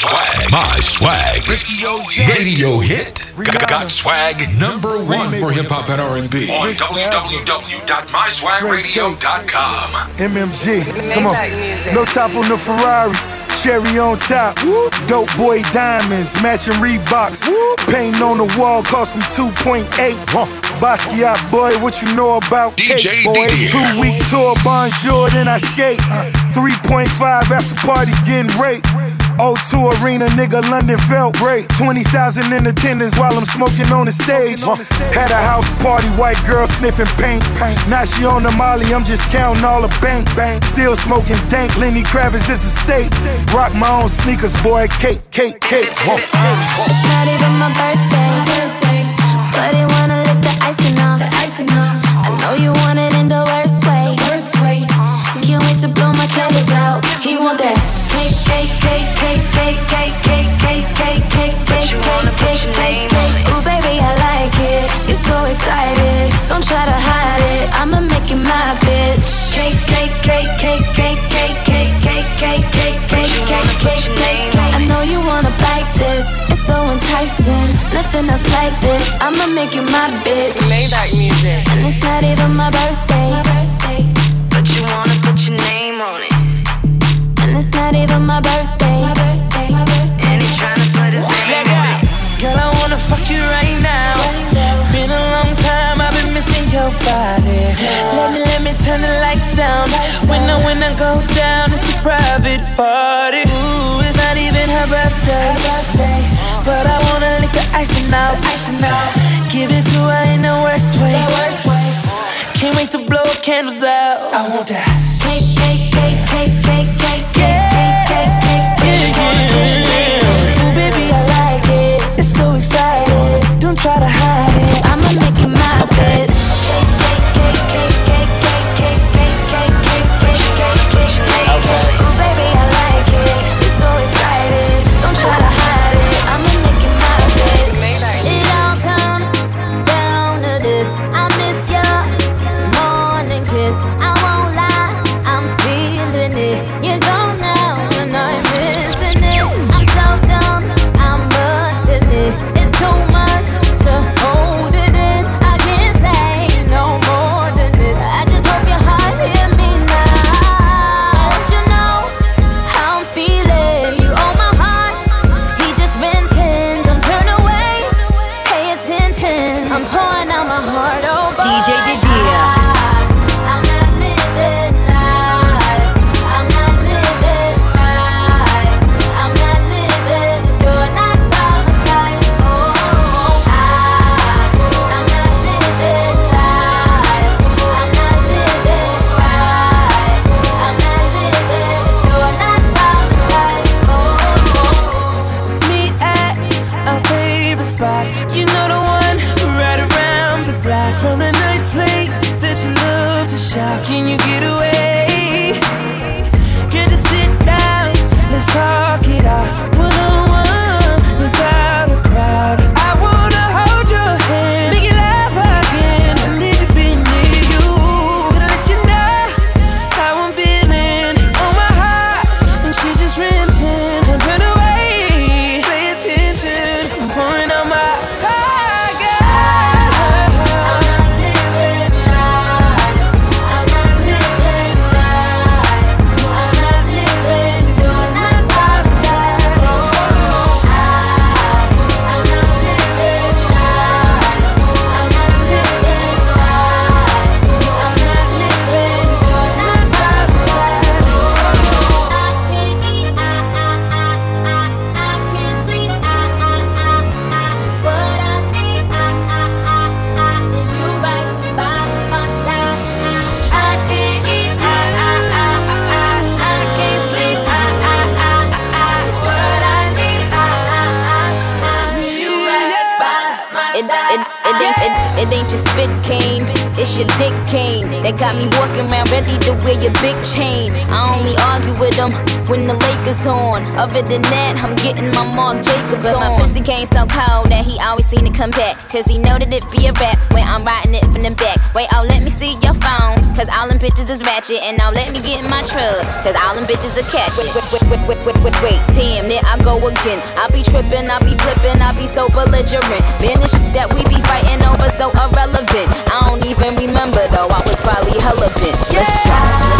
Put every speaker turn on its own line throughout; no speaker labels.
swag. My swag. Radio hit. Radio hit. Got, got swag number one for hip hop and R&B on www.myswagradio.com.
MMG. Come on. No top on the Ferrari. Cherry on top. Dope boy diamonds, matching Reeboks. Paint on the wall cost me 2.8. Basquiat boy, what you know about
DJ
cake, boy?
Didier.
Two week tour, bonjour, then I skate. 3.5 after parties getting raped. O2 Arena, nigga, London felt great. 20,000 in attendance while I'm smoking on the stage. Had a house party, white girl sniffing paint. Now she on the molly, I'm just counting all the bank. bank. Still smoking dank, Lenny Kravitz is a state. Rock my own sneakers, boy, cake, cake, cake. Whoa.
It's not even my birthday, but he wanna lick the icing off. I know you enticing. Nothing else like this. I'ma make you my bitch.
Maybach music,
And it's not even my birthday.
but you wanna put your name on it.
And it's not even my birthday.
And he tryna put his name on it.
Girl, I wanna fuck you right body. Let me, let me turn the lights down. When I, when I go down, it's a private party. Ooh, it's not even her birthday. But I wanna lick the icing out. Give it to her in the worst way. Can't wait to blow candles out. I want that.
Got me walking around ready to wear your big chain. I only argue with them when the Lakers on. Other than that, I'm getting my Marc Jacobs but on. my pussy came so cold that he always seem to come back. Cause he know that it be a rap when I'm riding it from the back. Wait, oh, let me see your phone. Cause all them bitches is ratchet. And now let me get in my truck. Cause all them bitches are catch Wait, wait, wait, wait, wait, wait, wait, wait. Damn, there I go again. I be tripping, I be flipping, I be so belligerent. Man, the shit that we be fighting over so irrelevant. I don't even remember though, I was probably hella bent. Let's go.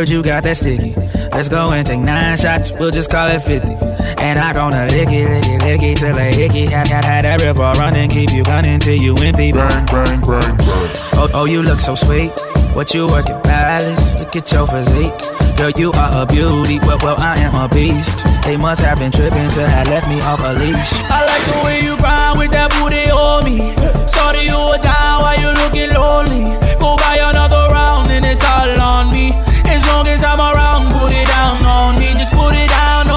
Heard you got that sticky. Let's go and take nine shots, we'll just call it 50. And I gonna lick it, lick it, lick it till they hickey. Had, had, had that river running, keep you gunning till you empty.
Bang, bang, bang, bang.
Oh, oh, you look so sweet. What you working, palace? Look at your physique. Girl, you are a beauty. Well, well, I am a beast. They must have been tripping to have left me off a leash.
I like the way you grind with that booty on me. Shorty, you are down while you looking lonely. Go buy another round and it's all on me. Long as I'm around, put it down on me. Just put it down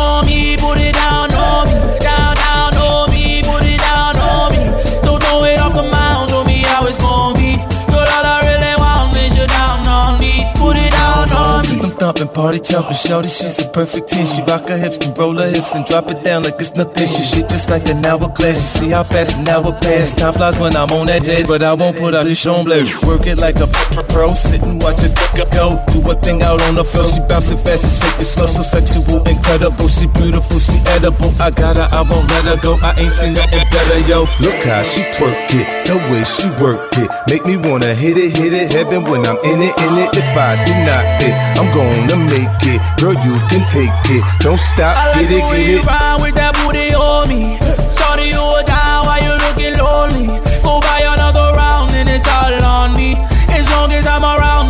thumping, party jumping, shorty, she's a perfect 10. She rock her hips and roll her hips and drop it down like it's nothing. She shit just like an hourglass. You see how fast an hour pass. Time flies when I'm on that jet, but I won't put out this on blade. Work it like a pro, sit and watch it go. Do a thing out on the floor. She bouncing fast and shake it slow, so sexual, incredible. She beautiful, she edible. I got her, I won't let her go. I ain't seen nothing better, yo.
Look how she twerk it, the way she work it. Make me wanna hit it, hit it, heaven when I'm in it, in it. If I do not fit, I'm gonna make it. Girl, you can take it. Don't stop,
I like
get
the
it, get it.
grind with that booty on me. Shorty, you down while you looking lonely. Go buy another round and it's all on me. As long as I'm around,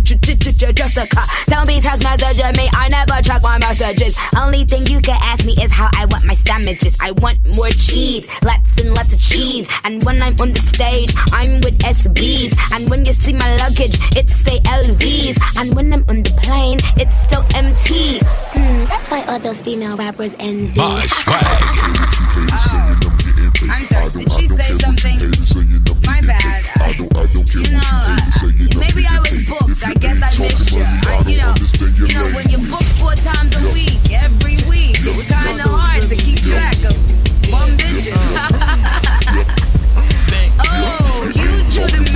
Jessica. Don't be text messaging me. I never check
my messages. Only thing you can ask me is how I want my sandwiches. I want more cheese, lots and lots of cheese. And when I'm on the stage, I'm with SBs. And when you see my luggage, it's say LVs. And when I'm on the plane, it's still empty. Hmm, that's why all those female rappers envy.
My swag.
I'm sorry, did she say something? My bad. I, you know, uh, maybe I was booked. I guess I missed you. I, you know, you know, when you're booked four times a week, every week, it's kind of hard to keep track of one oh, you do the.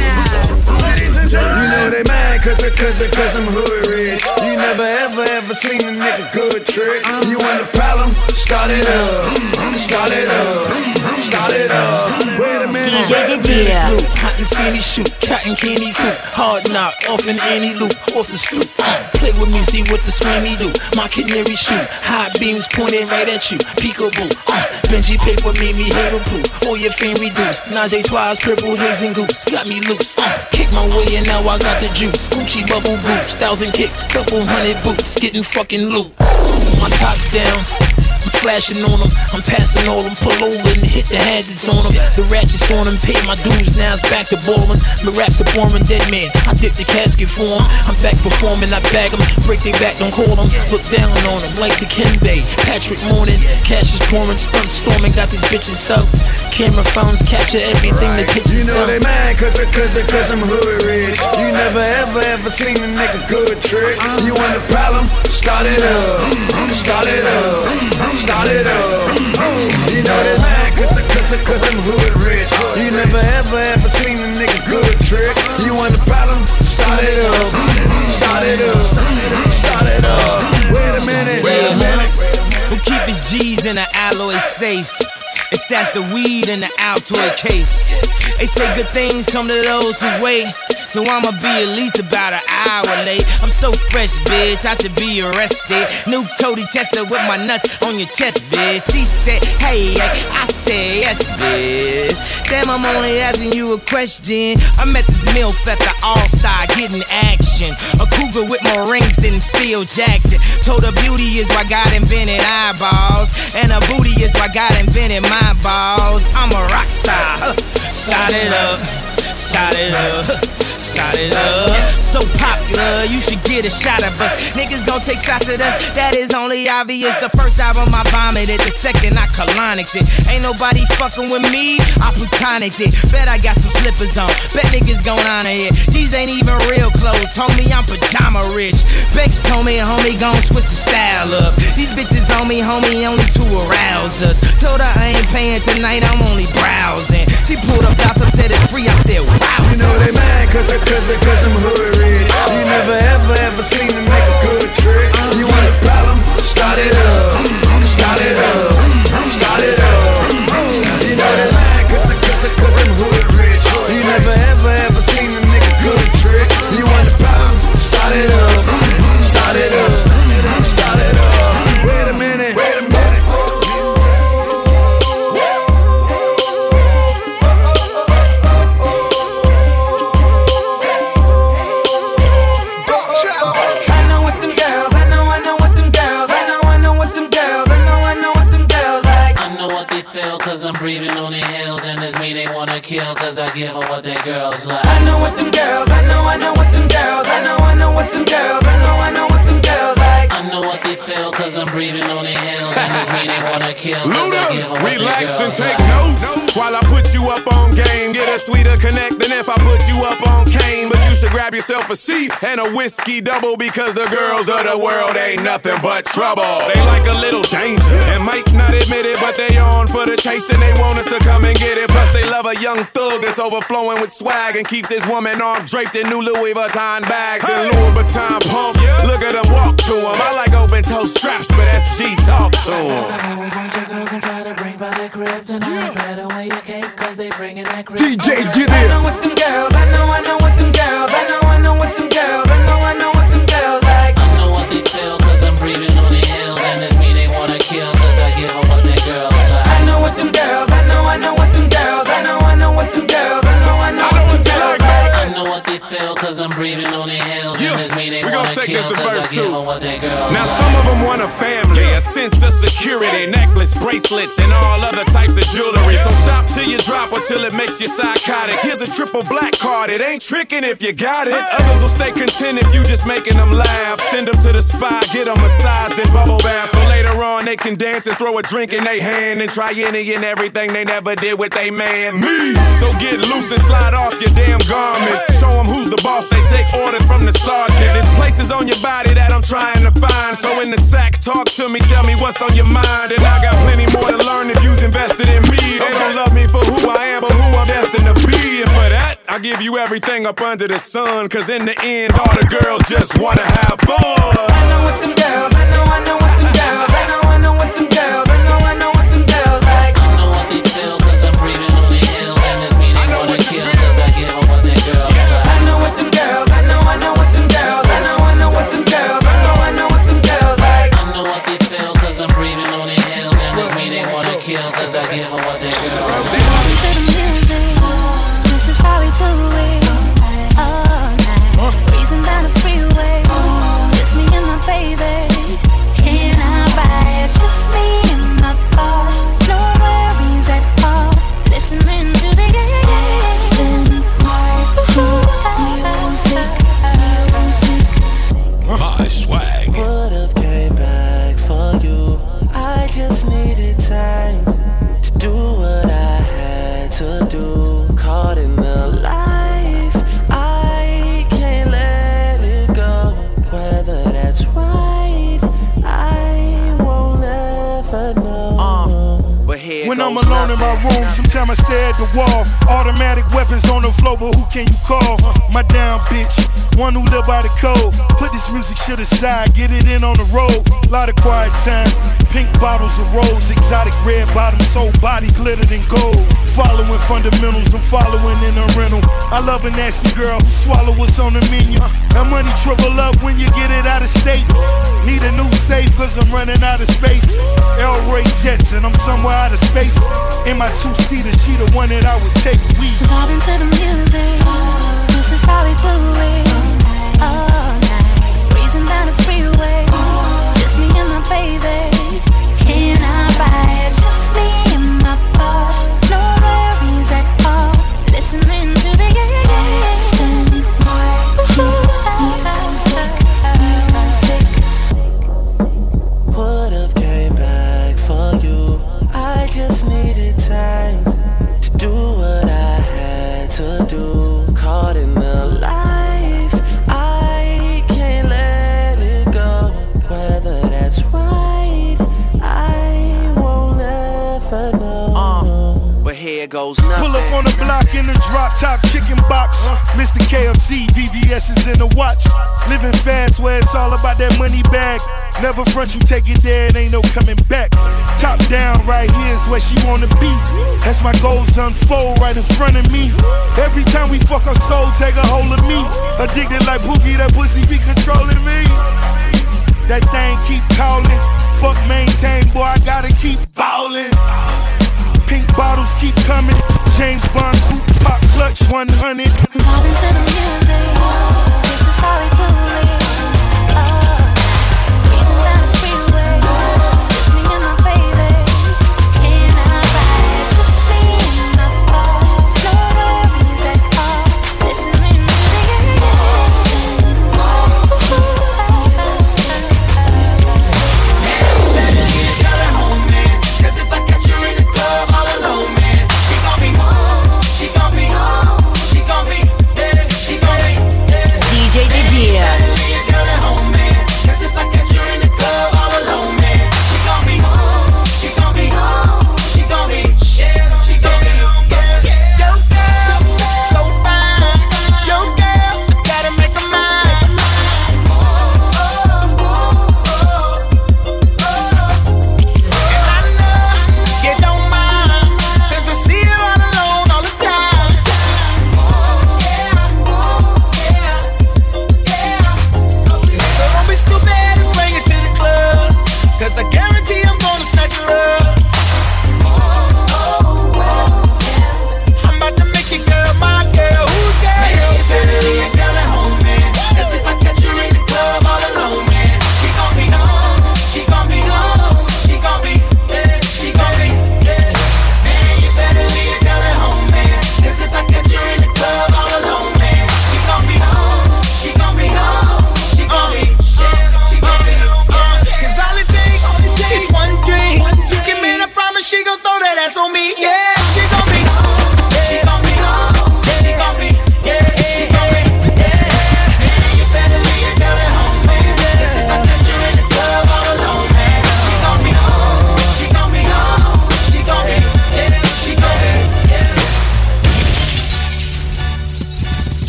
You know they mad cause, I- cause, I- cause I'm hood rich. You never ever ever seen a nigga good trick. You want a problem? Start it up. Start it up. Start it up. Wait a minute.
DJ Didier.
Cotton candy shoot, cotton candy coop, hard knock off an Annie loop, off the stoop. Play with me, see what the scrammy do. My canary shoot, hot beams pointed right at you. Peekaboo, uh, Benji paper made me hater proof. All your fan reduced. Najee twice, purple haze and goose, got me loose. Uh, kick my way and now I got the juice. Gucci bubble boots, thousand kicks, couple hundred boots, getting fucking loot. My top down. I'm flashing on them, I'm passing all them, pull over and hit the hazards on them. The ratchets on them, pay my dues, now it's back to ballin'. My raps are boring, dead man. I dip the casket for 'em. I'm back performing, I bag 'em, break their back, don't call 'em. Look down on 'em like the Bay. Patrick Morning, cash is pouring, stunt storming, got these bitches up. Camera phones capture everything the
You
pictures
know they mad cause, I- cause, cause I'm hood rich. You never ever ever seen a nigga good trick. You want a problem? Start it up. Start it up. Start it up. You know they mad cause, cause, cause I'm hood rich. You never ever ever seen a nigga good trick. You want a problem? Start it up. Start it up. Start it up. Wait a minute. Wait a minute.
Who keep his G's in an alloy safe? It's that's the weed in the Altoid case. They say good things come to those who wait. So I'ma be at least about an hour late. I'm so fresh, bitch. I should be arrested. New Cody Tesla with my nuts on your chest, bitch. She said, hey. I said, yes, bitch. Damn, I'm only asking you a question. I'm at this MILF at the All Star getting action. A cougar with more rings than Phil Jackson. Told her beauty is why God invented eyeballs. And a booty is why God invented my balls. I'm a rock star. Start it up. Start it up. So popular, you should get a shot of us. Niggas gon' take shots at us. That is only obvious. The first album I vomited, the second I colonicked it. Ain't nobody fucking with me. I plutonicked it. Bet I got some slippers on. Bet niggas gon' honor it. These ain't even real clothes, homie. I'm pajama rich. Bex told me, homie, gon' switch the style up. These bitches on me, homie, only to arouse us. Told her I ain't paying tonight, I'm only browsing. She pulled up gossip, said it's free. I said, wow.
You know they mad cause, cause, cause I'm hood rich. You never ever ever seen a nigga good trick. You want a problem? Start it up. Start it up.
Give them what their girls like
I know what them girls, I know, I know what them girls, I know, I know what them girls, I know, I know what them girls like.
I know what they feel cause I'm breathing on their heels And it's me they wanna kill cause I give
Luda, relax and take
like
notes while I put you up on game. A sweeter connect than if I put you up on cane. But you should grab yourself a seat and a whiskey double because the girls of the world ain't nothing but trouble. They like a little danger and might not admit it, but they on for the chase and they want us to come and get it. Plus, they love a young thug that's overflowing with swag and keeps his woman arm draped in new Louis Vuitton bags and Louis Vuitton pumps. Look at them walk to him. I like open toe straps, but that's G talk to him.
Whole bunch of and try to by their crib tonight Better wear your cape cause they bringing that crib
DJ
I
Jiddy.
know what them girls, I know, I know what them girls, I know, I know what them girls, I know, I know what them girls like.
I know what they feel cause I'm breathing on their heels And it's me they wanna kill cause I give them what their girls like
I know what them girls, I know, I know what them girls, I know, I know what them girls, I know, I know what them girls like.
I know what they feel cause I'm breathing on their heels And it's me mean they
We
wanna
gonna take this to verse two.
'em what they girls
Now some of them want a family, a sense of security, necklace, bracelets, and all other types of jewelry. So shop till you drop or till it makes you psychotic. Here's a triple black card, it ain't tricking if you got it. Others will stay content if you just making them laugh. Send them to the spa, get them massaged and bubble bath. So later on they can dance and throw a drink in their hand and try any and everything they never did with they man. Me. So get loose and slide off your damn garments. Show them who's the boss, they take orders from the sergeant. There's places on your body that I'm trying to find. So in the sack, talk to me, tell me what's on your mind. And I got plenty more to learn if you's invested in me. They don't love me for who I am, but who I'm destined to be. And for that, I give you everything up under the sun. Cause in the end, all the girls just wanna have fun.
I know what them girls, I know, I know what them girls, I know, I know what them girls,
the
wall. Automatic weapons on the floor, but who can you call? My down bitch, one who live by the code. Put this music shit aside, get it in on the road. Lot of quiet time, pink bottles of rose, exotic red bottoms, soul body glittered in gold. Following fundamentals, I'm following in a rental. I love a nasty girl who swallow what's on the menu. That money triple up when you get it out of state. Need a new safe, cause I'm running out of space. El Ray Jetson, I'm somewhere out of space. In my two seater, she the one that I would take.
Vibing to the music. This is how we do it. All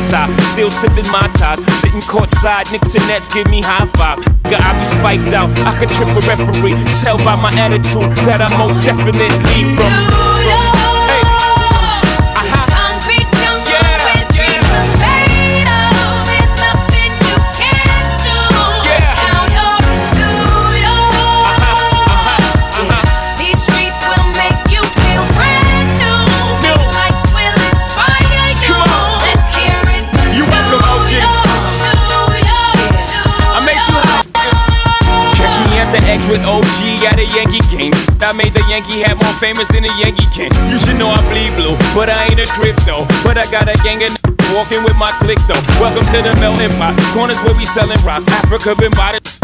Tata, still sipping my top. Sitting courtside, Knicks and Nets give me high five. Nigga, I be spiked out, I could trip a referee. Tell by my attitude that I most definitely from. The X with OG at a Yankee game. I made the Yankee hat more famous than the Yankee can. You should know I bleed blue, but I ain't a crypto. But I got a gang of n- walking with my click though. Welcome to the melting pot. Corners where we selling rock. Afrika Bambaataa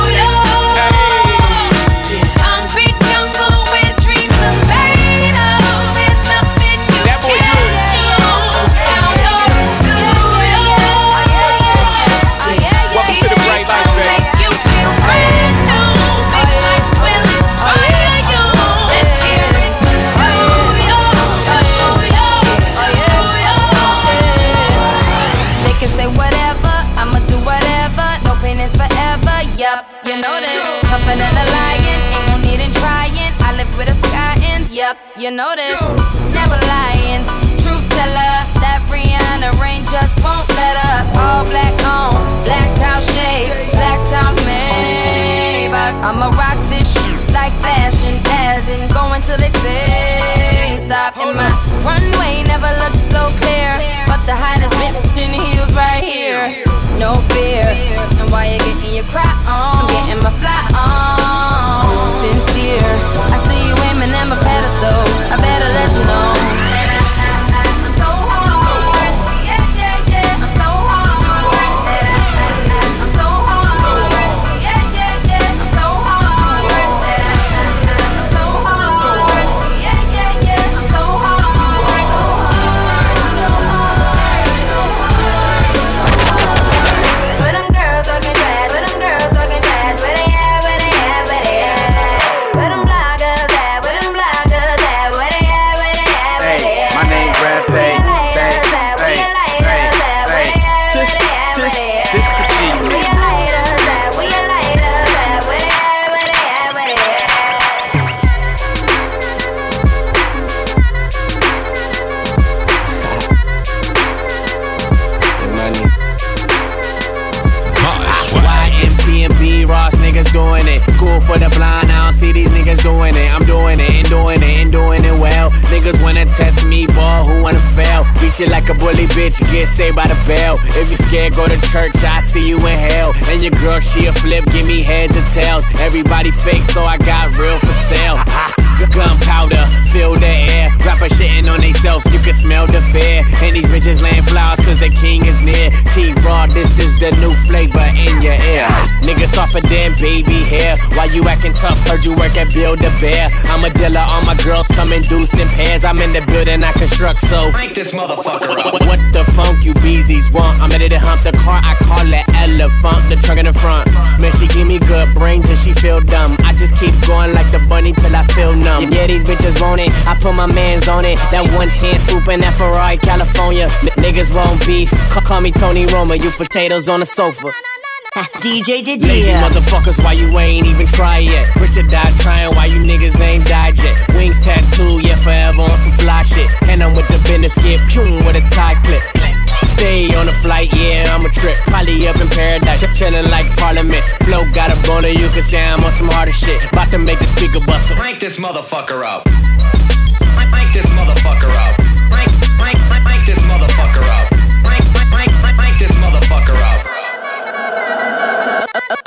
you
know this. Never lying, truth teller. That Rihanna rain just won't let up. All black on, black town shades, black town Maybach. I'ma rock this shit like fashion, as in going till they say stop. And my runway never looked so clear, but the hottest bitch in heels right here. No fear, and while you're getting your cry on, I'm getting my fly on. Sincere, I see you aiming at my pedestal. I better let you know.
School for the blind. I don't see these niggas doing it. I'm doing it and doing it and doing it well. Niggas wanna test me, boy, who wanna fail? Beat you like a bully bitch, get saved by the bell. If you scared, go to church, I see you in hell. And your girl, she a flip, give me heads and tails. Everybody fake, so I got real for sale. Gunpowder, fill the air. Rapper shitting on theyself, you can smell the fear. And these bitches laying flowers cause the king is near. T Raw, this is the new flavor in your ear. Niggas off of damn baby hair. Why you acting tough? Heard you work at Build a Bear. I'm a dealer, all my girls come in deuce in pairs. I'm in the building, I construct, so.
Crank this motherfucker up.
What, what the funk you beezies want? I'm ready to hump the car, I call it elephant, the trunk in the front. Man, she give me good brain till she feel dumb. I just keep going like the bunny till I feel numb. Yeah, these bitches want it, I put my mans on it. That 110 swoop in that Ferrari, California. N- niggas won't beef, call, call me Tony Roma, you potatoes on the sofa.
DJ
Lazy
Didier.
motherfuckers, why you ain't even try yet? Richard died trying, why you niggas ain't died yet? Wings tattoo, yeah, forever on some fly shit. And I'm with the business, get pew with a tie clip. Stay on the flight, yeah, I'm a trip. Probably up in paradise, chillin' like Parliament. Flow got a boner, you can say I'm on some harder shit. About to make the speaker bustle.
Crank this motherfucker up. Crank this motherfucker up. Crank, crank, crank, this motherfucker up. Crank, crank, crank, this motherfucker up.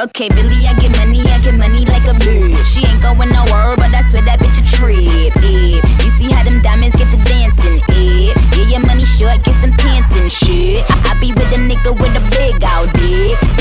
Okay, Billy, I get money, I get money like a bitch. She ain't going nowhere, but I swear that bitch a trip. Eh. You see how them diamonds get to dancing? Yeah, your money short, get some pants and shit. I, I be with a nigga with a big out dick.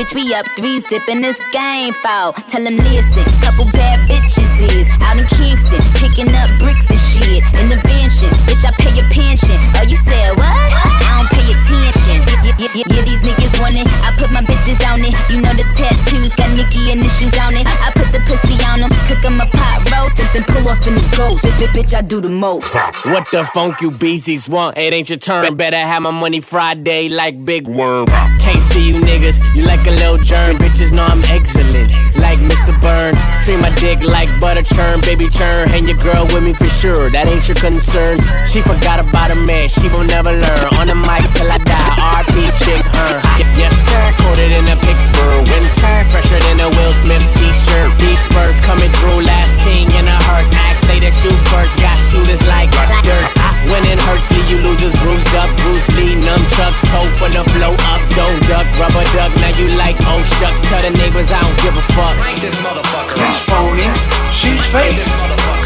Bitch, we up three, zipping this game foul. Tell them listen, couple bad bitches is out in Kingston, picking up bricks and shit. In the mansion, bitch, I pay your pension. Oh, you said what? I don't pay attention. Yeah, yeah, yeah, yeah, these niggas want it. I put my bitches on it. You know the tattoos got Nicki initials on it. I put the pussy on them, cook 'em a pot roast, and then pull off in the ghost. Bitch, bitch, I do the most.
What the funk you beasties want? It ain't your turn. Better have my money Friday like Big Worm. Can't see you niggas, you like a little germ. Bitches know I'm excellent, like Mr. Burns. Treat my dick like butter churn, baby churn. Hang your girl with me for sure, that ain't your concern. She forgot about a man, she will never learn. On the mic till I die, RP chick her. Yes sir, coated in a Pittsburgh winter, fresher than a Will Smith t-shirt. These Spurs coming through, last king in a hearse. Axe they to shoot first, got shooters like dirt. I win in Hursley, you losers bruised up. Bruce Lee, nunchucks, toe for the flow up. Don't duck, rubber duck. Now you like oh shucks. Tell the neighbors I don't give a fuck.
She's phony, she's fake.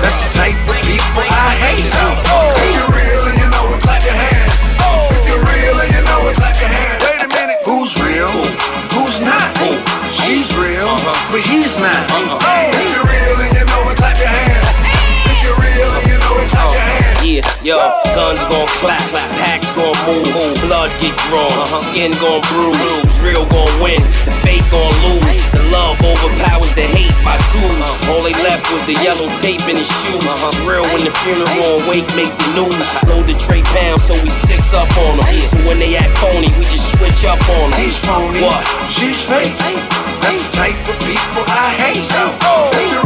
That's the type of people I hate. Oh. If you're real and you know it, clap your hands. If you're real and you know it, clap your hands. Wait a minute, who's real? Who's not? She's real, but he's not.
Yeah, yo, guns gon' clap, packs gon' move, blood get drawn, uh-huh. skin gon' bruise, real gon' win, the fake gon' lose, the love overpowers the hate, my tools, uh-huh. all they left was the yellow tape in his shoes, uh-huh. it's real when the funeral wake make the news, load the tray pound so we six up on them, so when they act phony, we just switch up on them.
He's phony,
What?
she's fake. That's the type of people I hate. Oh. If you're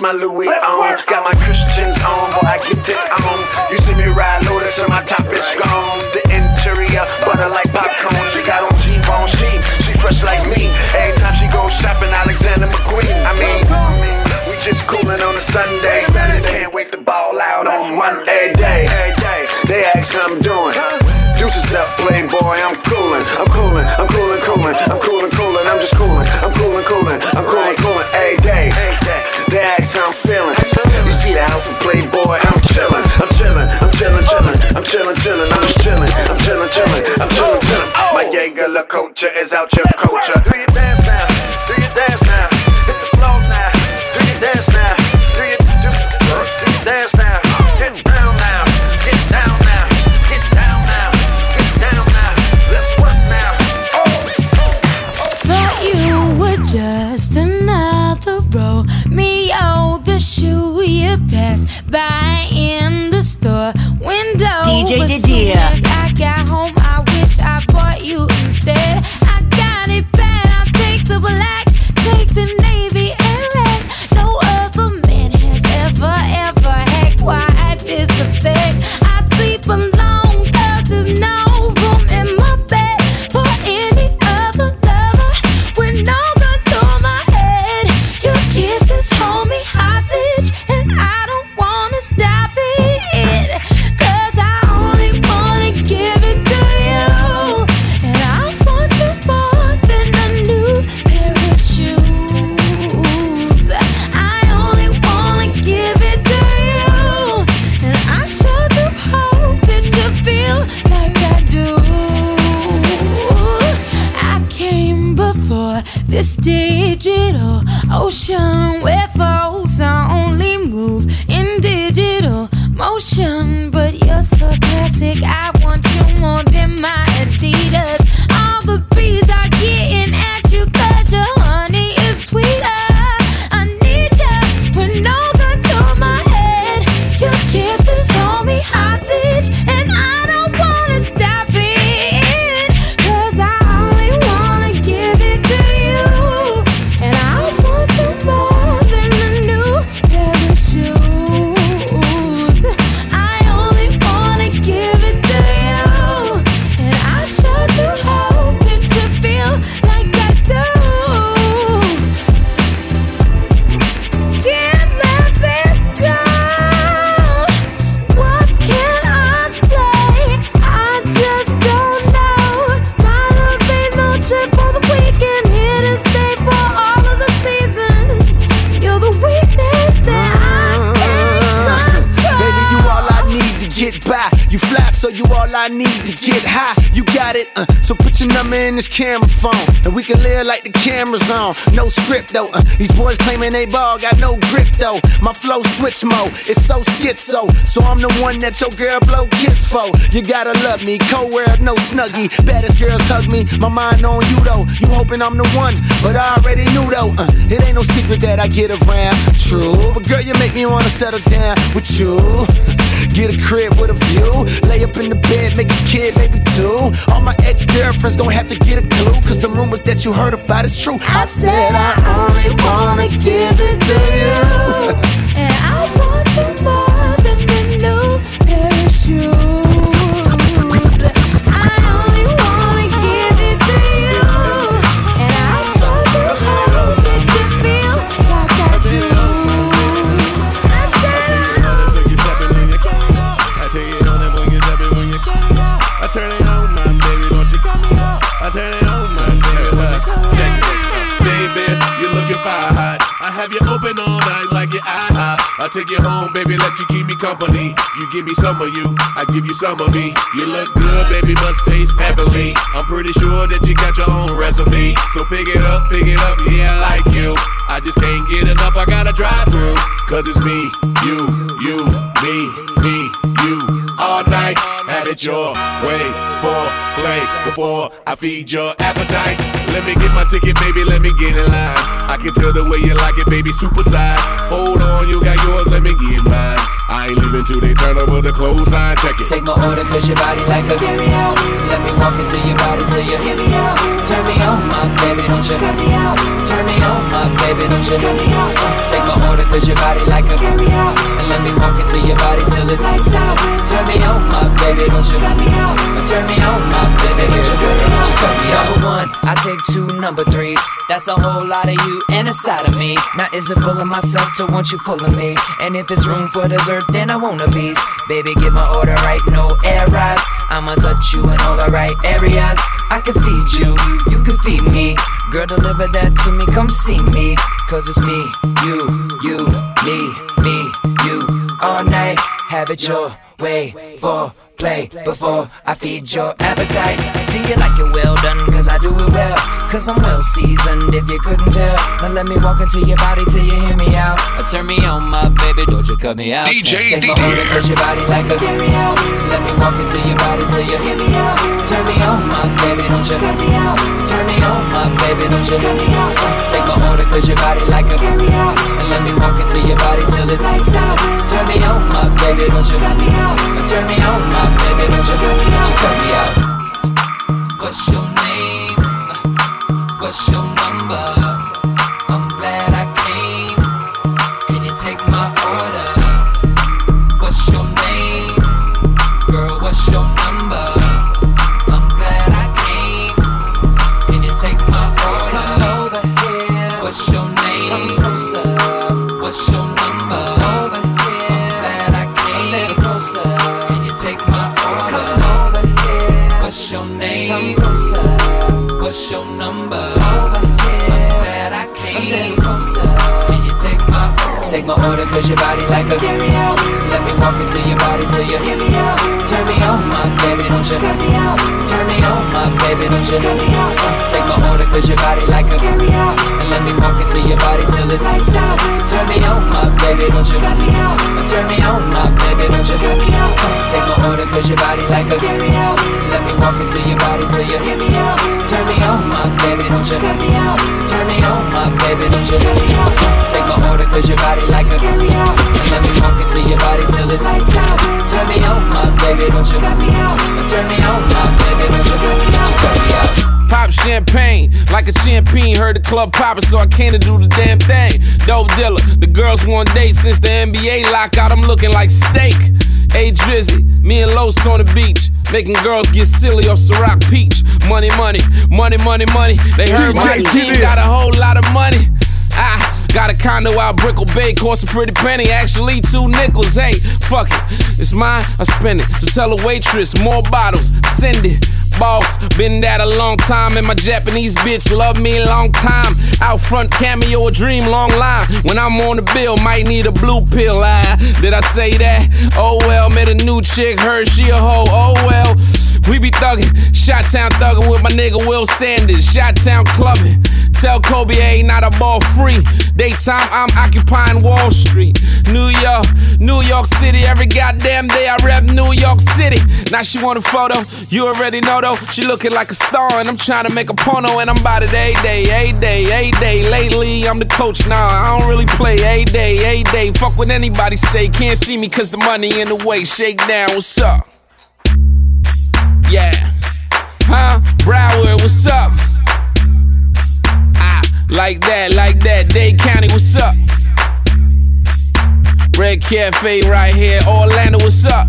my Louis on, you
passed by in the store window.
DJ Didier.
I got home,
I need to get high. You got it, uh, so put your number in this camera phone. And we can live like the camera's on. No script though. Uh, these boys claiming they ball, got no grip though. My flow switch mode, it's so schizo. So I'm the one that your girl blow kiss for. You gotta love me, co wear no snuggie. Baddest girls hug me, my mind on you though. You hoping I'm the one, but I already knew though. Uh, it ain't no secret that I get around. True, but girl, you make me wanna settle down with you. Get a crib with a view. Lay up in the bed, make a kid, maybe two. All my ex girlfriends gon' have to get a clue. Cause the rumors that you heard about is true.
I said I only wanna give it to you. And I want you more
your IHOP. I take you home, baby, let you keep me company. You give me some of you, I give you some of me. You look good, baby, must taste heavenly. I'm pretty sure that you got your own recipe. So pick it up, pick it up, yeah, I like you. I just can't get enough, I gotta drive through. Cause it's me, you, you, me, me, you. All night, have it your way for play before I feed your appetite. Let me get my ticket, baby, let me get in line. I can tell the way you like it, baby, super size. Hold on, you got yours, let me get mine. I ain't leaving till they turn over the clothesline, check it.
Take my order cause your body like a carry out. Let me walk into your body till you hear me out. Turn me on, my baby, don't you cut me out. Turn me on, my baby, don't you cut me out. Take my order cause your body like a carry out. And let me walk into your body till it's lights out. Turn me on, my baby, don't you cut me out. Turn me on, my baby, don't you cut me out. Cut me out. Number one, I take two number threes. That's a whole lot of you and a side of me. Now is it full of myself to want you full of me? And if it's room for dessert, then I want a piece. Baby, get my order right, no errors. I'm I'ma touch you in all the right areas. I can feed you, you can feed me. Girl, deliver that to me, come see me. Cause it's me, you, you, me, me, you. All night, have it your way for play before I feed your appetite. Do you like it well done? Cause I do it well. Cause I'm well seasoned if you couldn't tell. Now let me walk into your body till you hear me out. Or turn me on, my baby, don't you cut me out.
DJ
Take my order, push your body like a carry out. Let me walk into your body till you hear me out. Turn me on, my baby, don't you cut me out. Turn me on, my baby, don't you cut me out. Uh, take my order, cause your body like a carry out. And let me walk into your body till it's lights out. Turn me on, my baby, don't you cut me out. Uh, turn me on, my baby, don't you cut me, don't you cut me out. What's your name? What's your number? What's your number? Over here. I'm glad I came. Closer. Can you take my order? Take my order cause your body like a carry out. Let me walk into your body till you hear me out. Turn me on, my baby, don't you cut me out. Turn me on, my baby, don't you out. Take my order cause your body like a carry out. And let me walk into your body till it's. Turn me on, my baby, don't you. Turn me on, my baby, don't you. Take my order cause your body like a carry out. Let me walk into your body till you hear me out. Turn me on, my baby, don't you cut me out. Turn me on, my baby, don't you cut me out. Take my order cause your body like a carry out. And let me walk into your body till it's lights out. Turn me on, my baby, don't you cut me out. Turn me on, my baby, don't you cut me out. Cut me out.
Pop champagne like a champagne. Heard the club poppin', so I came to do the damn thing. Dope dealer, the girls want date since the NBA lockout. I'm looking like steak. Hey Drizzy, me and Los on the beach. Making girls get silly off Ciroc Peach. Money, money, money, money, money. They heard my team got a whole lot of money. Ah, got a condo out Brickell Bay, cost a pretty penny. Actually, two nickels. Hey, fuck it, it's mine. I spend it. So tell a waitress, more bottles, send it. Boss, been that a long time, and my Japanese bitch love me a long time. Out front cameo, a dream, long line. When I'm on the bill, might need a blue pill. Ah, did I say that? Oh well, met a new chick, heard she a hoe. Oh well. We be thuggin', Shot Town thuggin' with my nigga Will Sanders, Shot Town clubbing. Tell Kobe I ain't not a ball free. Daytime, I'm occupying Wall Street. New York, New York City, every goddamn day I rep New York City. Now she want a photo, you already know though. She looking like a star, and I'm trying to make a porno, and I'm about it a day, a day, a day. Lately, I'm the coach now, I don't really play a day, a day. Fuck what anybody say, can't see me cause the money in the way. Shake down, what's up? Yeah. Huh? Broward, what's up? Ah, like that, like that. Dade County, what's up? Red Cafe right here. Orlando, what's up?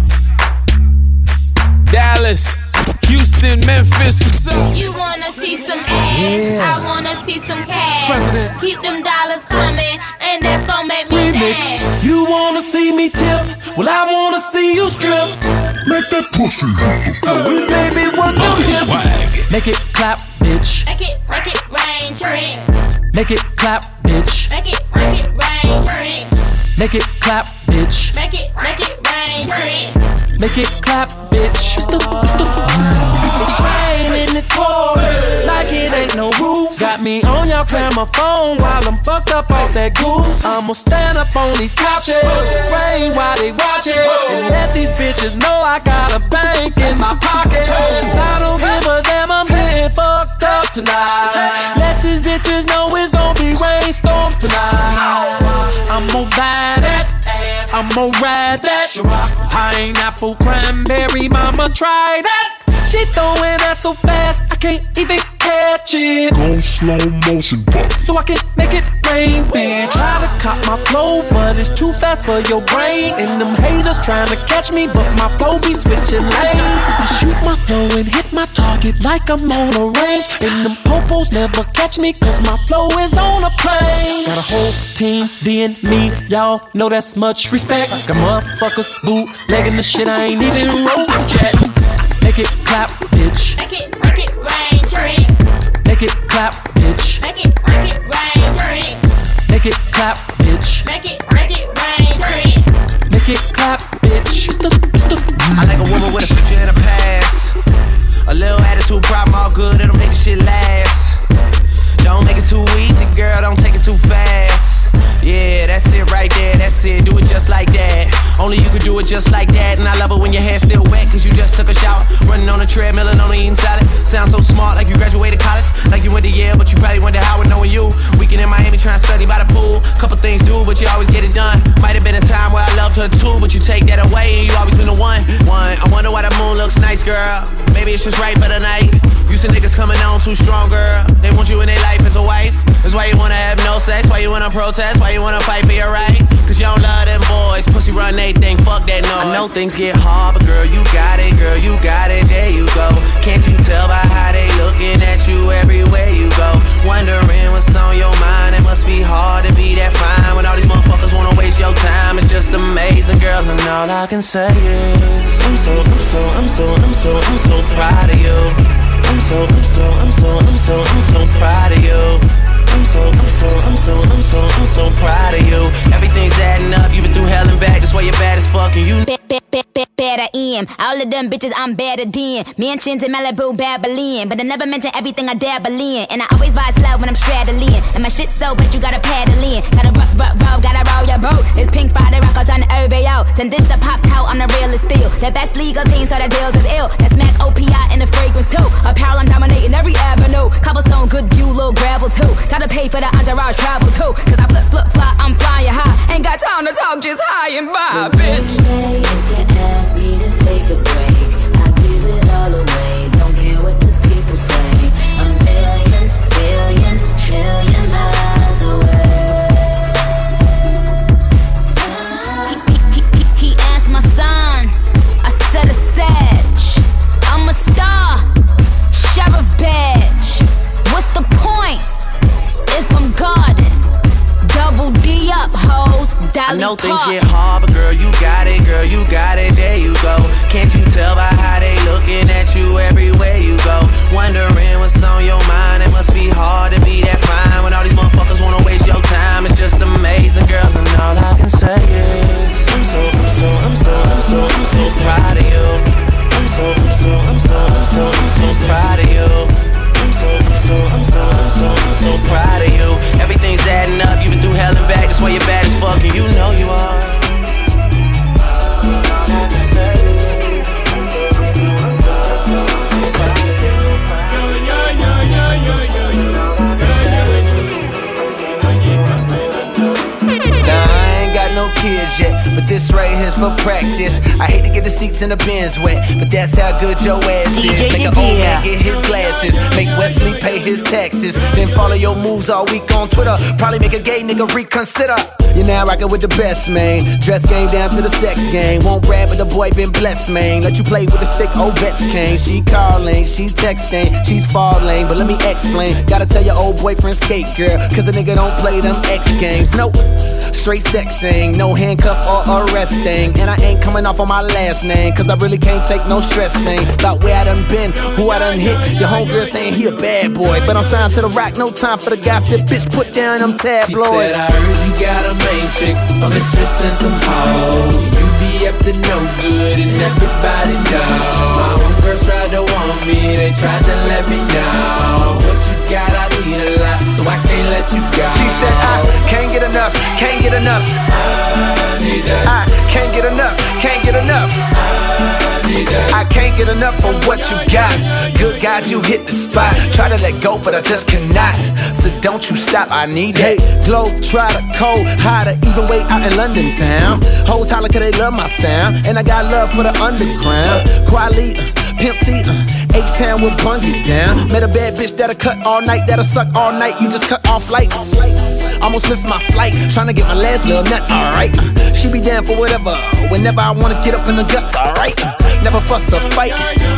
Dallas, Houston, Memphis, what's up?
You wanna see some ass? Yeah. I wanna see some cash.
President.
Keep them dollars coming, and that's gonna make me dance.
Remix. You wanna see me tip? Well, I wanna see you strip. Make that pussy. baby, work your hips. Make it clap, bitch.
Make it, make it rain, drink.
Make it clap, bitch.
Make it, make it rain, drink.
Make it clap, bitch.
Make it, make it rain, drink.
Make it clap, bitch. It's the, it's the. It's raining, it's pouring, like it ain't no roof. Got me on your gramophone while I'm fucked up off that goose. I'ma stand up on these couches, rain while they watch it, and let these bitches know I got a bank in my pocket. I don't give a damn, I'm fucked up tonight. Let these bitches know it's gonna be rainstorms tonight. I'm gonna buy that ass. I'm gonna ride that. Pineapple cranberry, mama, try that. She throwing that so fast, I can't even catch it.
Go slow motion, puppy.
So I can make it rain, bitch. Try to cop my flow, but it's too fast for your brain. And them haters trying to catch me, but my flow be switching lanes. I shoot my flow and hit my target like I'm on a range. And them popos never catch me, cause my flow is on a plane. Got a whole team, D and me, y'all know that's much respect. Got motherfuckers bootlegging the shit I ain't even wrote yet. Make it clap, bitch.
Make it clap, bitch.
Make it, make it rain, rain.
Make it clap, bitch.
Make it, make it rain, rain.
Make it clap, bitch. Stop, stop.
I like a woman with a future and a past. A little attitude problem, all good, it'll make the shit last. Don't make it too easy, girl, don't take it too fast. Yeah, that's it right there, that's it, do it just like that. Only you could do it just like that. And I love it when your hair's still wet, cause you just took a shower. Running on a treadmill and only eating salad. Sounds so smart, like you graduated college. Like you went to Yale, but you probably went to Howard knowing you. Weekend in Miami trying to study by the pool. Couple things do, but you always get it done. Might have been a time where I loved her too, but you take that away and you always been the one. One, I wonder why the moon looks nice, girl. Maybe it's just right for the night. You see niggas coming on too strong, girl. They want you in their life as a wife. That's why you wanna have no sex, why you wanna protest, why you wanna fight your right. Cause you don't love them boys. Pussy run they think, fuck that noise. I know things get hard, but girl, you got it, girl, you got it, there you go. Can't you tell by how they looking at you everywhere you go? Wondering what's on your mind, it must be hard to be that fine when all these motherfuckers wanna waste your time. It's just amazing, girl, and all I can say is I'm so, I'm so, I'm so, I'm so, I'm so proud of you. I'm so, I'm so, I'm so, I'm so, I'm so proud of you. I'm so, I'm so, I'm so, I'm so, I'm so proud of you. Everything's adding up. You've been through hell and back. That's why you're bad as fuck. And you.
Bet, bet, bet, bet, better in. All of them bitches I'm better than. Mansions in Malibu, Babylon. But I never mention everything I dabble in. And I always vibe slow when I'm straddling. And my shit so wet, you gotta paddle in. Gotta rock, rock, roll, gotta roll your boat. It's Pink Friday, rock on the OVO. Sending the pop out on the real steel. The best legal team, so the deals is ill. That's Mac OPI in the fragrance too. Apparel, I'm dominating every avenue. Cobblestone, good view, little gravel too. Gotta pay for the entourage travel too. Cause I flip, flip, fly, I'm flying high. Ain't got time to talk, just high and by,
know things get hard, but girl, you got it, girl, you got it, there you go. Can't you tell by how they looking at you everywhere you go? Wondering what's on your mind, it must be hard to be that fine when all these motherfuckers wanna waste your time. It's just amazing, girl, and all I can say is I'm so, I'm so, I'm so, I'm so, I'm so proud of you. I'm so, I'm so, I'm so, I'm so, I'm so proud of you. I'm so, I'm so, I'm so, I'm so, I'm so proud of you. Everything's adding up. You've been through hell and back. That's why you're bad as fuck, and you know you are.
Nah, I ain't got no kids yet, but this right here's for practice. I hate to get the seats in the bins wet, but that's how good your ass is.
DJ
Make an old man get his glasses, make Wesley pay his taxes, then follow your moves all week on Twitter. Probably make a gay nigga reconsider. You're now rocking with the best, man. Dress game down to the sex game. Won't rap, but the boy been blessed, man. Let you play with the stick, Ovechkin. She calling, she texting, she's falling. But let me explain. Gotta tell your old boyfriend skate, girl. Cause a nigga don't play them X games. Nope. Straight sexing, no handcuff or arresting. And I ain't coming off on my last name. Cause I really can't take no stressing. About where I done been, who I done hit. Your homegirl saying he a bad boy. But I'm signed to the rock, no time for the gossip. Bitch, put down them tabloids.
She said, I heard you got a main chick, a mistress and some hoes. You be up to no good and everybody know. My homegirls tried to want me, they tried to let me know. What you got, I need a lot, so I can't let you go.
She said, I can't get enough, can't get enough.
I need that.
I can't get enough, can't get enough.
I.
I can't get enough of what you got. Good guys, you hit the spot. Try to let go, but I just cannot. So don't you stop, I need it. Hey, glow, try to cold, hotter, even way out in London town. Hoes holler cause they love my sound. And I got love for the underground. Quality, Pimp C, H-Town will bung down. Met a bad bitch that'll cut all night, that'll suck all night. You just cut off lights. Almost missed my flight, trying to get my last little nut, alright. She be down for whatever, whenever I wanna get up in the guts, alright. Never fuss or fight,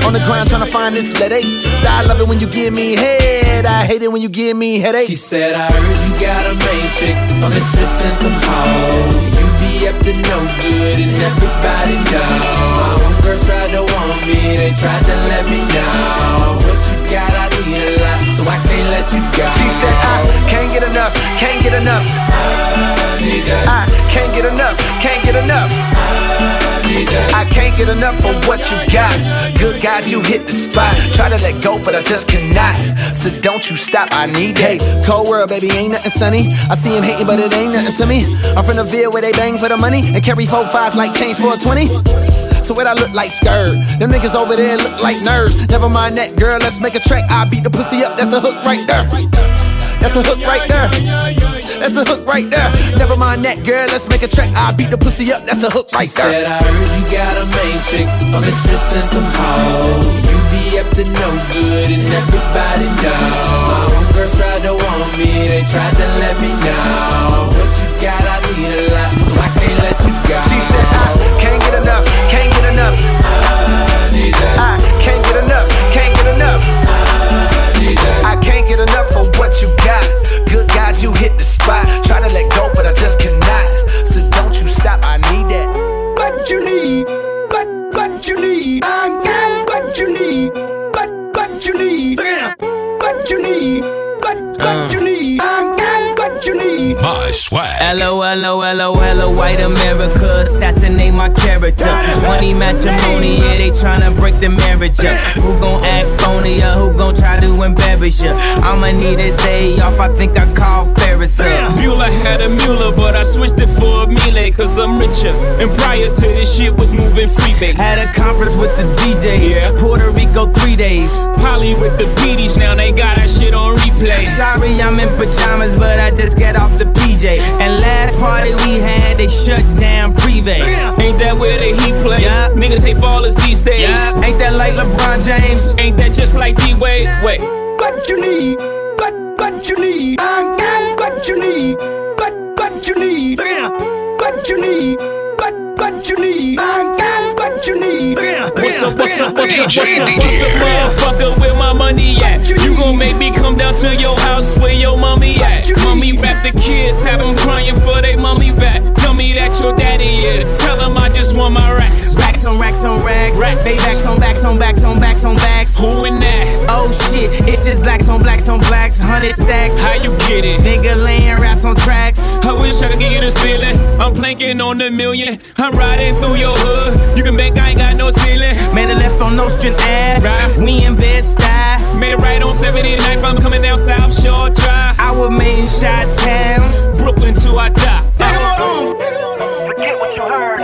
on the ground trying to find this lead ace. I love it when you give me head, I hate it when you give me headaches.
She said, I heard you got a main chick, a mistress and some hoes. You be up to no good and everybody know. My homegirls tried to want me, they tried to let me know. What you got, I need a lot, so I can't let you go.
She said, I can't get enough, can't get enough. I can't get enough, can't get enough. I can't get enough of what you got. Good God, you hit the spot. Try to let go, but I just cannot. So don't you stop, I need it. Cold world, baby, ain't nothing sunny. I see him hating, but it ain't nothing to me. I'm from the Ville where they bang for the money and carry four fives like change for a 20. So what I look like scared. Them niggas over there look like nerds. Never mind that, girl, let's make a track. I beat the pussy up, that's the hook right there. That's the hook right there. That's the hook right there. Never mind that, girl, let's make a track. I beat the pussy up, that's the hook right
She said. I heard you got a main chick, a mistress and some hoes. You be up to no good and everybody know. My homegirls tried to want me, they tried to let me know. What you got, I need a lot, so I can't let you go.
She said, I can't get enough, can't get enough.
I need that.
I can't get enough, can't get enough. I can't get enough of what you got. You hit the spot. Need.
Swag.
Hello, hello, hello, hello, white America, assassinate my character. Money matrimony, yeah, they tryna break the marriage up. Who gon' act phony or who gon' try to embarrass ya? I'ma need a day off, I think I call Ferris up.
Mueller had a Mueller, but I switched it for a Miele, cause I'm richer. And prior to this shit was moving freebase.
Had a conference with the DJs, Puerto Rico three days.
Polly with the beaties, now they got that shit on replay.
Sorry, I'm in pajamas, but I just get off the PJ. And last party we had, they shut down Privé.
Ain't that where the heat play?
Yeah.
Niggas hate ballers these days.
Yeah. Ain't that like LeBron James?
Ain't that just like D Wade? Wait.
What you need, what, what you need, I got what you need, what, what you need, what you need,
What's up, what's up, what's up, what's up, what's up, motherfucker, where my money at? You gon' make me come down to your house where your mommy at? Mommy rap the kids, have them crying for they mommy back. Tell me that your daddy is, tell them I just want my racks.
Racks on racks on racks.
Rack.
They backs on backs on backs on backs on backs.
Who in that?
Oh shit, it's just blacks on blacks on blacks. Hundred stack.
How you get it?
Nigga laying raps on tracks.
I wish I could give you this feeling. I'm planking on the million. I'm riding through your hood. You can bet I ain't got no ceiling.
Made a left on Nostrand Ave.
Right.
We in Bed-Stuy.
Made it right on 79th. I'm coming down South Shore Drive.
I was made in Shot Town.
Brooklyn till I die.
Forget what you heard.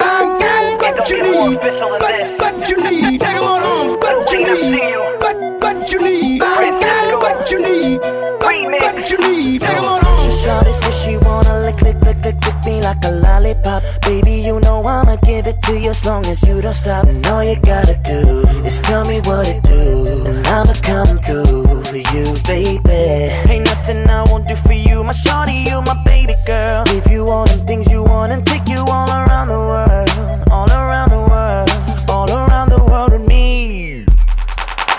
I got what you need, what, what you need, take 'em on home, what you need, what, what you need, I got what you need, what, what you need, take 'em on home.
She shorty says she wanna lick, lick, lick, lick, lick me like a lollipop. Baby, you know I'ma give it to you as long as you don't stop. And all you gotta do is tell me what to do. And I'ma come through for you, baby. Ain't nothing I won't do for you, my shorty, you my baby girl. Give you all them things you want and take you all around the world. All around the world, all around the world with me.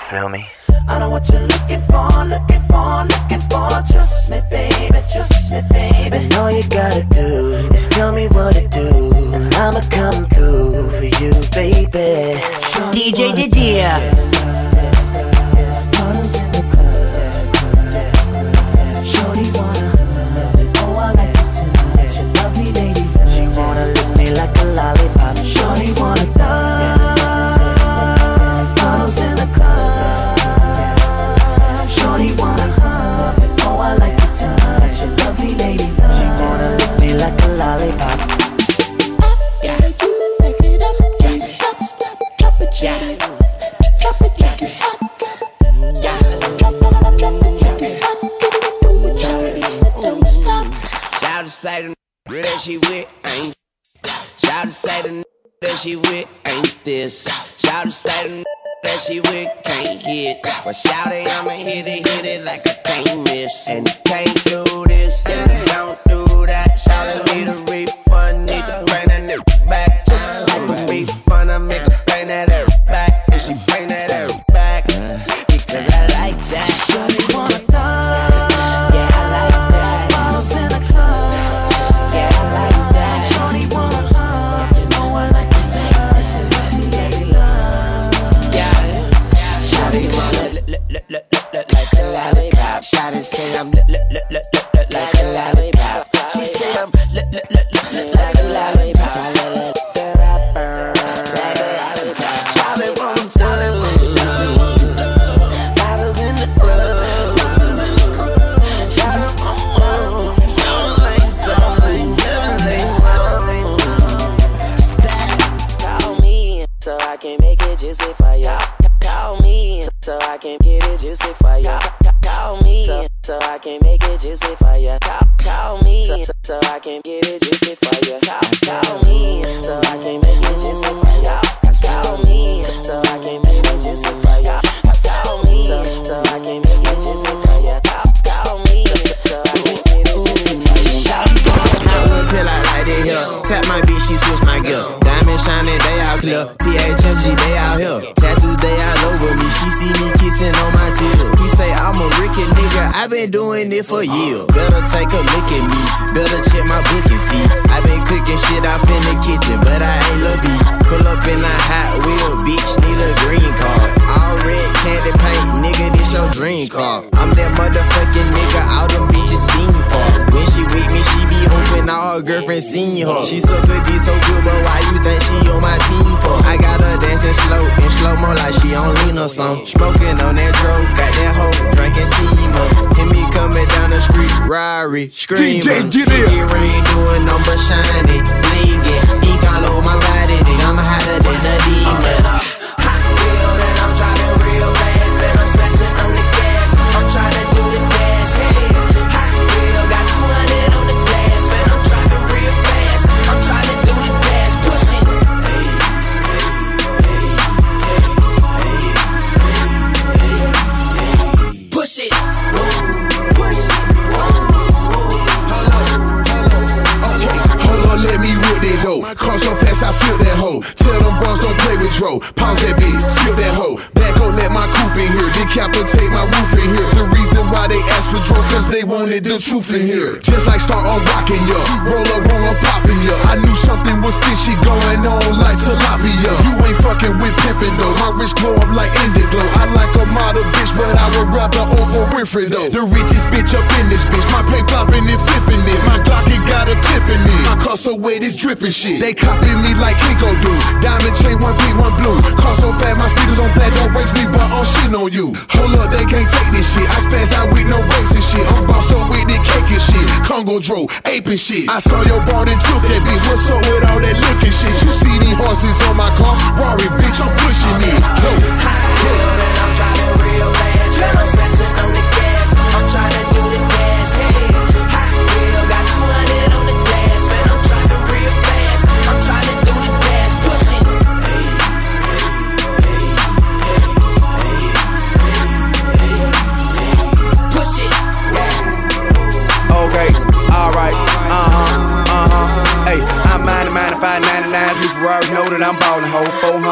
Feel me? I know what you're looking for, looking for, looking for. Trust me, baby, trust me, baby. And all you gotta do is tell me what to do. I'ma come through for you, baby. Shorty
DJ Didier.
Bottles in the club. Shorty wanna. Oh, I like it too. She lovely lady. She wanna lick me like a lollipop. Shorty wanna
say the that she with ain't. Shout to say the that she with ain't this. Shout to say the that she with can't hit. But shout it, I'ma hit it, hit it like I can't miss. And you can't do this, and you don't do that. Shout it, need a refund, need to bring that nigga That
motherfucking nigga. All them bitches scheme for. When she with me, she be hoping all her girlfriends seen her. She so good, be so good, but why you think she on my team for? I got her dancing slow and slow mo like she on lean or something. Smoking on that dro, got that hoe drinking steamer. Hit me coming down the street, Rari, screaming.
DJ Gideon.
Pinky ring doing number shining, blinging. Ink all over my body, nigga. I'm hotter than a demon.
In here. For Dro, cause they wanted the truth in here. Just like start on rocking ya. Roll up, roll up, popping ya. I knew something was fishy going on like tilapia. You ain't fucking with pimpin' though. My wrist glow up like indigo. I like a model bitch, but I would rather Oprah Winfrey though. The richest bitch up in this bitch. My paint popping and flipping it. My Glocky got a clip in it. My car so wet, it's dripping shit. They copying me like Kinko do. Diamond chain, one pink, one blue. Car so fast, my speakers on black, don't waste me, but shit on you. Hold up, they can't take this shit. I spaz out with no brakes and shit. I'm bossed up with the cake and shit. Congo Dro, aping shit. I saw your board and took that bitch. What's up with all that looking shit? You see these horses on my car? Rari, bitch, I'm pushing it. Dro.
Hot wheel that I'm driving real fast and I'm smashing on the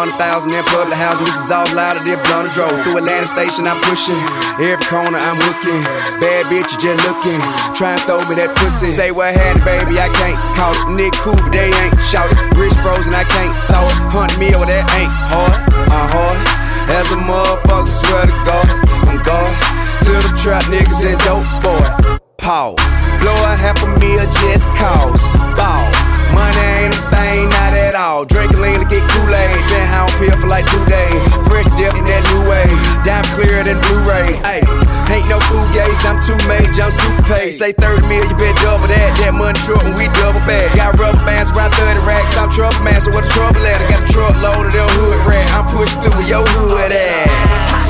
ho. 400,000 in public housing. This is all louder than blunt drove. Through Atlantic Station, I'm pushing. Every corner, I'm hooking. Bad bitch, you just looking. Try and throw me that pussy. Say what happened, baby, I can't call it. Nick cool, but they ain't shout it. Wrist frozen, I can't throw it. Hunt me over that ain't hard, uh hard. As a motherfucker, swear to God, I'm gone. To the trap niggas and dope boy. Pause. Blow a half a meal just cause. Ball. Money ain't a thing, not at all. Drink lean to get Kool-Aid. Been high on pill for like two days. Fresh dip in that new way. Dime clearer than Blu-ray. Ay, ain't no food gaze, I'm too major, I'm super paid. Say 30 mil, you bet double that. That money short when we double back. Got rubber bands around 30 racks. I'm man, so what the trouble at? I got a truck loaded on hood rack. I'm pushed through with your hood at.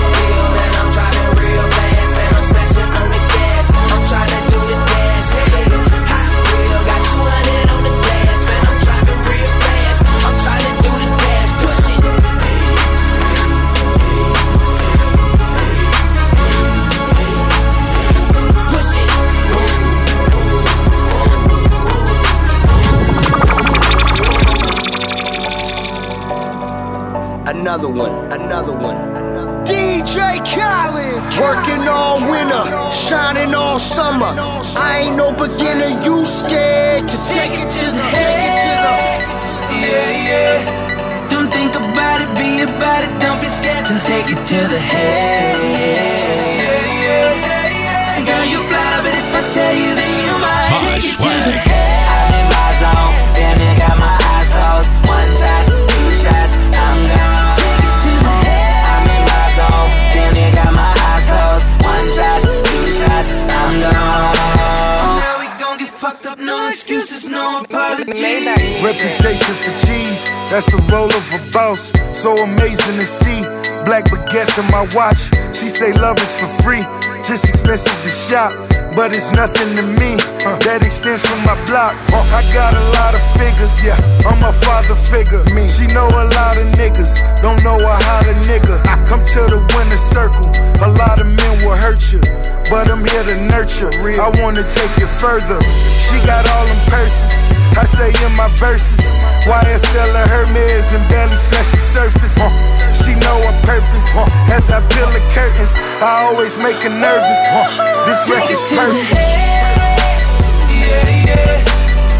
Another one, another one, another one.
DJ Khaled, working all winter, shining all summer. I ain't no beginner, you scared to take it to the head.
Yeah, yeah. Don't think about it, be about it. Don't be scared to take it to the head. Yeah, yeah. Girl, you
Reputation for cheese, that's the role of a boss. So amazing to see. Black baguettes in my watch, She say love is for free, just expensive to shop. But it's nothing to me, that extends from my block. I got a lot of figures, yeah, I'm a father figure. Me. She know a lot of niggas, don't know her how to nigga. Come to the winner circle, a lot of men will hurt you. But I'm here to nurture, I wanna take it further. She got all them purses, I say in my verses. YSL or Hermes and barely scratch the surface. Huh. She know her purpose. Huh. As I peel the curtains, I always make her nervous. This record's perfect.
Yeah, yeah.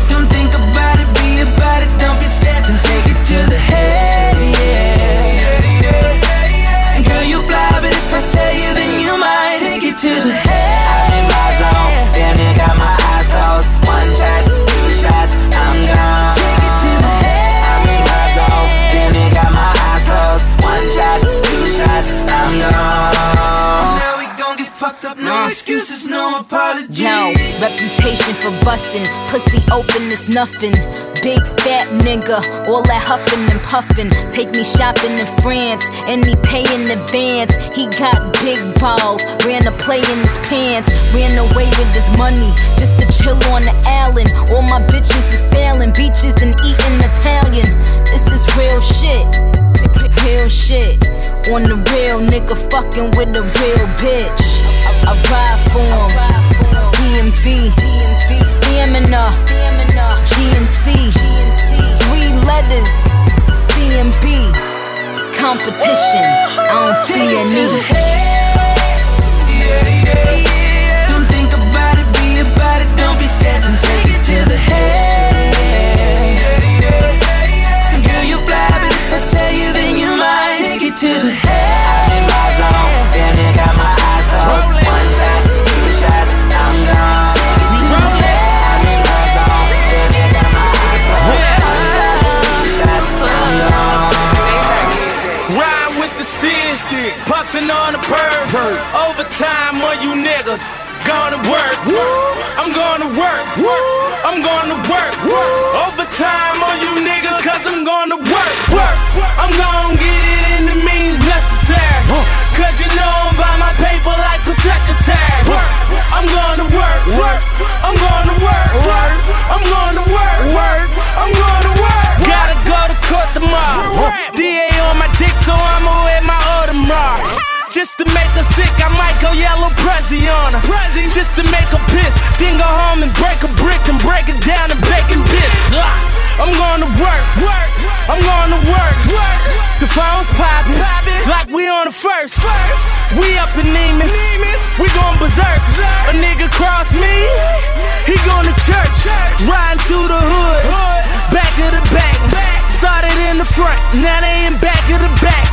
Don't think about it, be about it. Don't be scared to take it to the head. Yeah. Girl, you fly, but if I tell you, you might take it to the head.
I'm in my zone, damn it, got my eyes closed. One shot, two shots, I'm gone.
Fucked up, no excuses, no apologies.
Yo, reputation for bustin', pussy open is nothing. Big fat nigga, all that huffin' and puffin'. Take me shopping in France, and he pay in advance. He got big balls, ran a play in his pants. Ran away with his money, just to chill on the island. All my bitches is failing, beaches and eating Italian. This is real shit, real shit. On the real nigga fucking with a real bitch. I ride for him. DMV, stamina, GNC, three letters, CMB, competition. I don't see
Take it to the head. Yeah, yeah. Don't think about it, be about it. Don't be scared to take it to the head. To the head.
I'm in my zone, damn it, got my eyes closed. One shot, two shots, I'm gone. I'm in my zone, damn it, got my eyes closed. One shot, two shots, I'm gone.
Ride with the stick, puffin' on the perk. Overtime on you niggas. Gonna work. I'm gonna work. I'm gonna work. Overtime on you niggas, cause I'm gonna work. Work. I'm gonna get it the means necessary. Cause you know I'm by my paper like a secretary. I'm gonna work. Work. I'm gonna work. Work. I'm gonna work. Work. I'm gonna work. Gotta go to court tomorrow. DA on my dick, so I'ma wear my Audemars. Just to make her sick, I might go yellow Prezi on her. Prezi. Just to make her piss. Then go home and break a brick and break it down and bacon bits. Ah, I'm gonna work. Work. I'm gonna work. Work. The phone's popping. Like we on the first. First. We up in Nemus. We going berserk. A nigga cross me. He going to church. Riding through the hood. Back of the back. back. Started in the front. Now they in back of the back.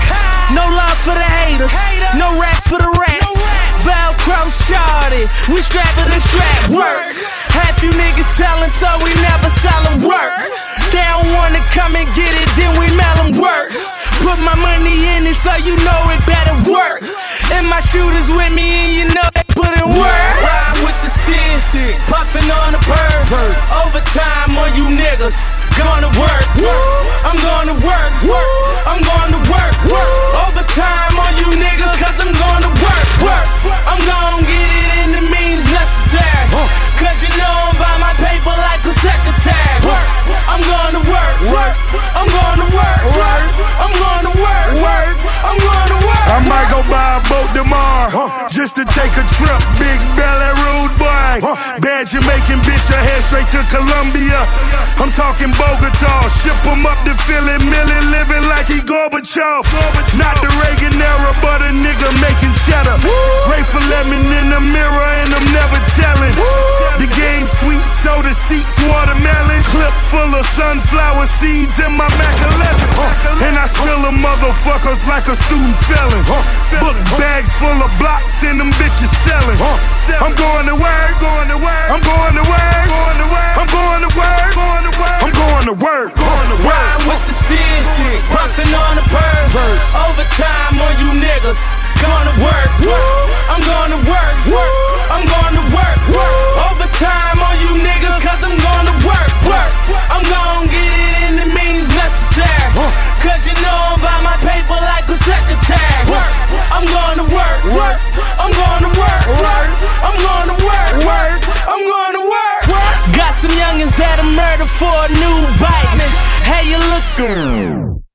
No love for the haters. No rap for the rats. Velcro shorty. We strap it and strap. Work. Half you niggas selling, so we come and get it, then we mail 'em work. Put my money in it, so you know it better work. And my shooters with me, and you know they put in work. Ride with the stick, stick, puffin' on the perv. Overtime on you niggas. Gonna work. I'm gonna work. I'm gonna work. Overtime on you niggas, cause I'm gonna work. Work. I'm gonna get it in the means necessary. Cause you know I'm by my paper like a secretary. Work. I'm gonna work. Work. I'm gonna
might go buy a boat tomorrow just to take a trip. Big belly, rude boy. Bad Jamaican bitch, I head straight to Colombia. I'm talking Bogota. Ship him up to Philly, Millie living like he Gorbachev. Not the Reagan era, but a nigga making cheddar. for lemon in the mirror, and I'm never telling. The game sweet, soda seats, watermelon. Clip full of sunflower seeds in my Mac 11. And I spill a motherfuckers like a student felon. Book bags full of blocks and them bitches selling. I'm going to work, going to work. I'm going to work, going to work. I'm going to work, going to work. I'm going to work, going to work.
Ride with the stick, stick, puffin' on the perv. Overtime on you niggas. Gonna work. work. I'm gonna work. work. I'm gonna work. Overtime on you niggas, cause I'm gonna work. Work. I'm gonna get it in the means necessary. Cause you know I'm I'm going to work, work. I'm going to work, work. I'm going to work, work. I'm going to work, work. Got some youngins that I murder for a new bike. Hey, you looking?